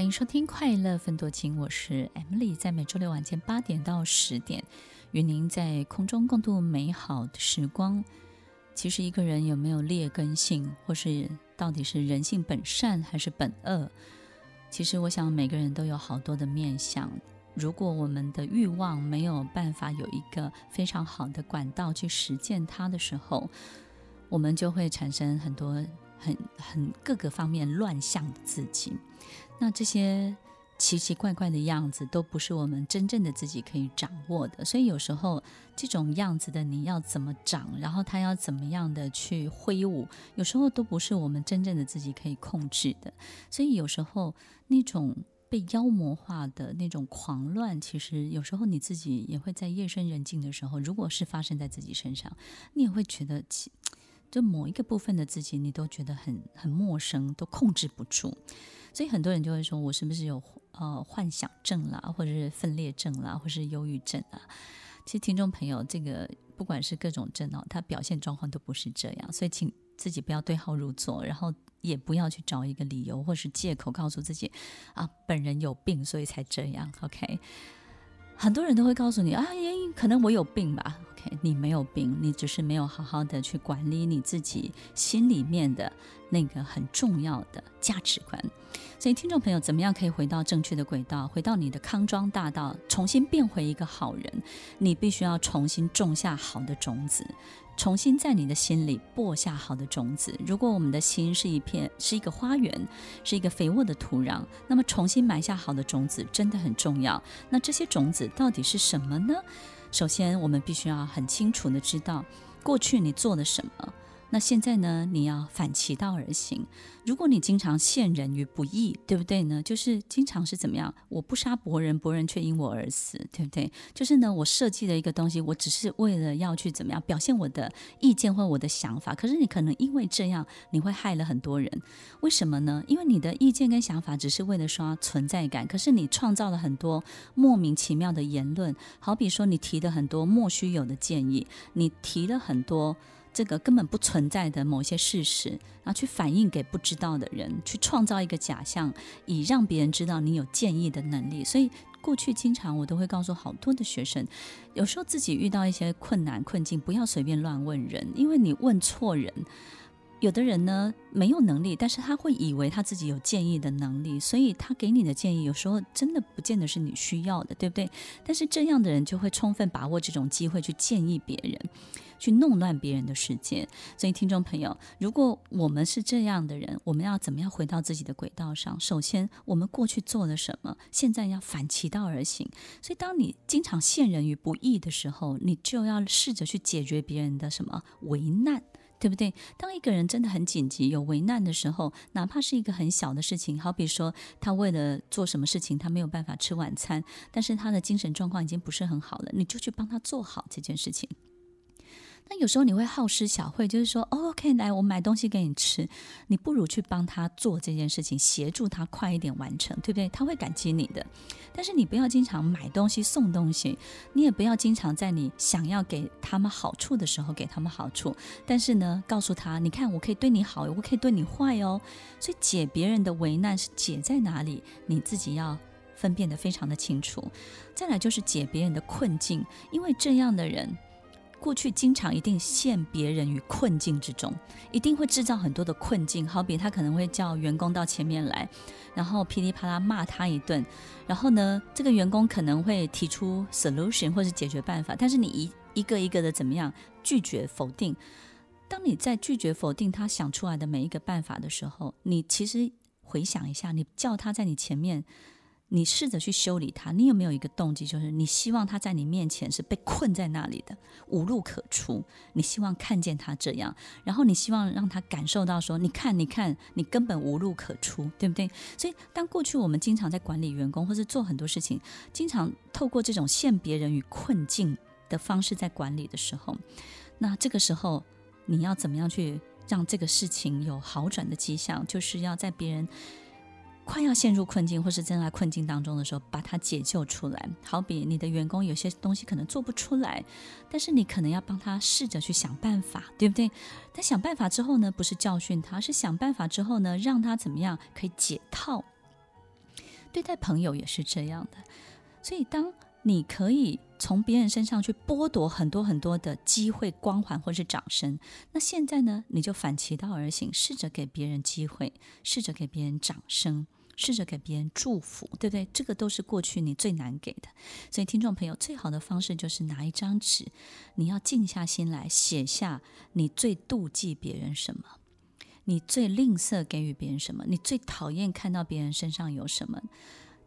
欢迎收听《快乐分多情》，我是 Emily，在每周六晚间八点到十点，与您在空中共度美好的时光。其实一个人有没有劣根性，或是到底是人性本善还是本恶？其实我想每个人都有好多的面向。如果我们的欲望没有办法有一个非常好的管道去实践它的时候，我们就会产生很多很很各个方面乱象的自己。那这些奇奇怪怪的样子都不是我们真正的自己可以掌握的，所以有时候这种样子的你要怎么长，然后他要怎么样的去挥舞，有时候都不是我们真正的自己可以控制的。所以有时候那种被妖魔化的那种狂乱，其实有时候你自己也会在夜深人静的时候，如果是发生在自己身上，你也会觉得，就某一个部分的自己，你都觉得很很陌生，都控制不住。所以很多人就会说，我是不是有呃幻想症啦，或者是分裂症啦，或是忧郁症啊？其实听众朋友，这个不管是各种症哦，它表现状况都不是这样，所以请自己不要对号入座，然后也不要去找一个理由或是借口告诉自己啊，本人有病，所以才这样。OK，很多人都会告诉你啊，可能我有病吧。你没有病，你只是没有好好的去管理你自己心里面的那个很重要的价值观。所以，听众朋友，怎么样可以回到正确的轨道，回到你的康庄大道，重新变回一个好人？你必须要重新种下好的种子，重新在你的心里播下好的种子。如果我们的心是一片，是一个花园，是一个肥沃的土壤，那么重新埋下好的种子真的很重要。那这些种子到底是什么呢？首先，我们必须要很清楚的知道，过去你做了什么。那现在呢？你要反其道而行。如果你经常陷人于不义，对不对呢？就是经常是怎么样？我不杀伯仁，伯仁却因我而死，对不对？就是呢，我设计了一个东西，我只是为了要去怎么样表现我的意见或我的想法。可是你可能因为这样，你会害了很多人。为什么呢？因为你的意见跟想法只是为了刷存在感，可是你创造了很多莫名其妙的言论。好比说，你提了很多莫须有的建议，你提了很多。这个根本不存在的某些事实，然后去反映给不知道的人，去创造一个假象，以让别人知道你有建议的能力。所以过去经常我都会告诉好多的学生，有时候自己遇到一些困难困境，不要随便乱问人，因为你问错人。有的人呢，没有能力，但是他会以为他自己有建议的能力，所以他给你的建议有时候真的不见得是你需要的，对不对？但是这样的人就会充分把握这种机会去建议别人，去弄乱别人的世界。所以听众朋友，如果我们是这样的人，我们要怎么样回到自己的轨道上？首先，我们过去做了什么？现在要反其道而行。所以，当你经常陷人于不义的时候，你就要试着去解决别人的什么为难。对不对？当一个人真的很紧急、有危难的时候，哪怕是一个很小的事情，好比说他为了做什么事情，他没有办法吃晚餐，但是他的精神状况已经不是很好了，你就去帮他做好这件事情。那有时候你会好施小惠，就是说，，OK，来，我买东西给你吃，你不如去帮他做这件事情，协助他快一点完成，对不对？他会感激你的。但是你不要经常买东西送东西，你也不要经常在你想要给他们好处的时候给他们好处。但是呢，告诉他，你看，我可以对你好，我可以对你坏哦。所以解别人的为难是解在哪里，你自己要分辨得非常的清楚。再来就是解别人的困境，因为这样的人。过去经常一定陷别人于困境之中，一定会制造很多的困境。好比他可能会叫员工到前面来，然后噼里啪啦骂他一顿，然后呢，这个员工可能会提出 solution 或是解决办法，但是你一一个一个的怎么样拒绝否定？当你在拒绝否定他想出来的每一个办法的时候，你其实回想一下，你叫他在你前面。你试着去修理他，你有没有一个动机，就是你希望他在你面前是被困在那里的，无路可出。你希望看见他这样，然后你希望让他感受到说，你看，你看，你根本无路可出，对不对？所以，当过去我们经常在管理员工，或是做很多事情，经常透过这种陷别人于困境的方式在管理的时候，那这个时候你要怎么样去让这个事情有好转的迹象？就是要在别人。快要陷入困境或是正在困境当中的时候，把他解救出来。好比你的员工有些东西可能做不出来，但是你可能要帮他试着去想办法，对不对？但想办法之后呢，不是教训他，是想办法之后呢，让他怎么样可以解套。对待朋友也是这样的。所以，当你可以从别人身上去剥夺很多很多的机会、光环或是掌声，那现在呢，你就反其道而行，试着给别人机会，试着给别人掌声。试着给别人祝福，对不对？这个都是过去你最难给的。所以，听众朋友，最好的方式就是拿一张纸，你要静下心来写下你最妒忌别人什么，你最吝啬给予别人什么，你最讨厌看到别人身上有什么。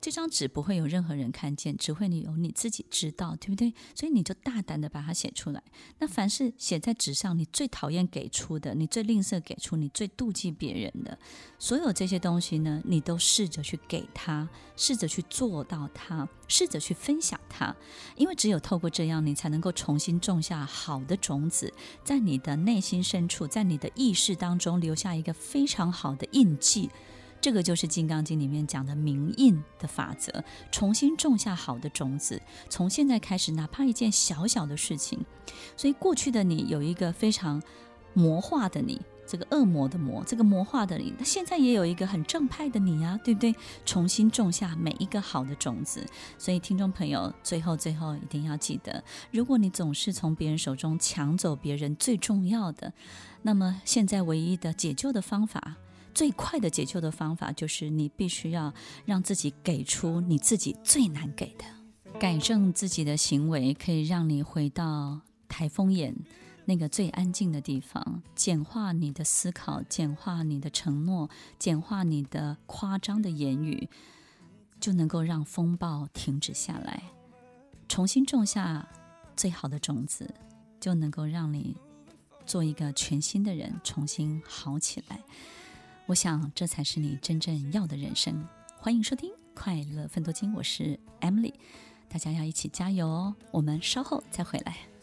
这张纸不会有任何人看见，只会你有你自己知道，对不对？所以你就大胆的把它写出来。那凡是写在纸上，你最讨厌给出的，你最吝啬给出，你最妒忌别人的，所有这些东西呢，你都试着去给他，试着去做到他，试着去分享他。因为只有透过这样，你才能够重新种下好的种子，在你的内心深处，在你的意识当中留下一个非常好的印记。这个就是《金刚经》里面讲的明印的法则，重新种下好的种子。从现在开始，哪怕一件小小的事情，所以过去的你有一个非常魔化的你，这个恶魔的魔，这个魔化的你，那现在也有一个很正派的你啊，对不对？重新种下每一个好的种子。所以，听众朋友，最后最后一定要记得，如果你总是从别人手中抢走别人最重要的，那么现在唯一的解救的方法。最快的解救的方法就是你必须要让自己给出你自己最难给的，改正自己的行为，可以让你回到台风眼那个最安静的地方，简化你的思考，简化你的承诺，简化你的夸张的言语，就能够让风暴停止下来，重新种下最好的种子，就能够让你做一个全新的人，重新好起来。我想，这才是你真正要的人生。欢迎收听《快乐分多金》，我是 Emily，大家要一起加油哦！我们稍后再回来。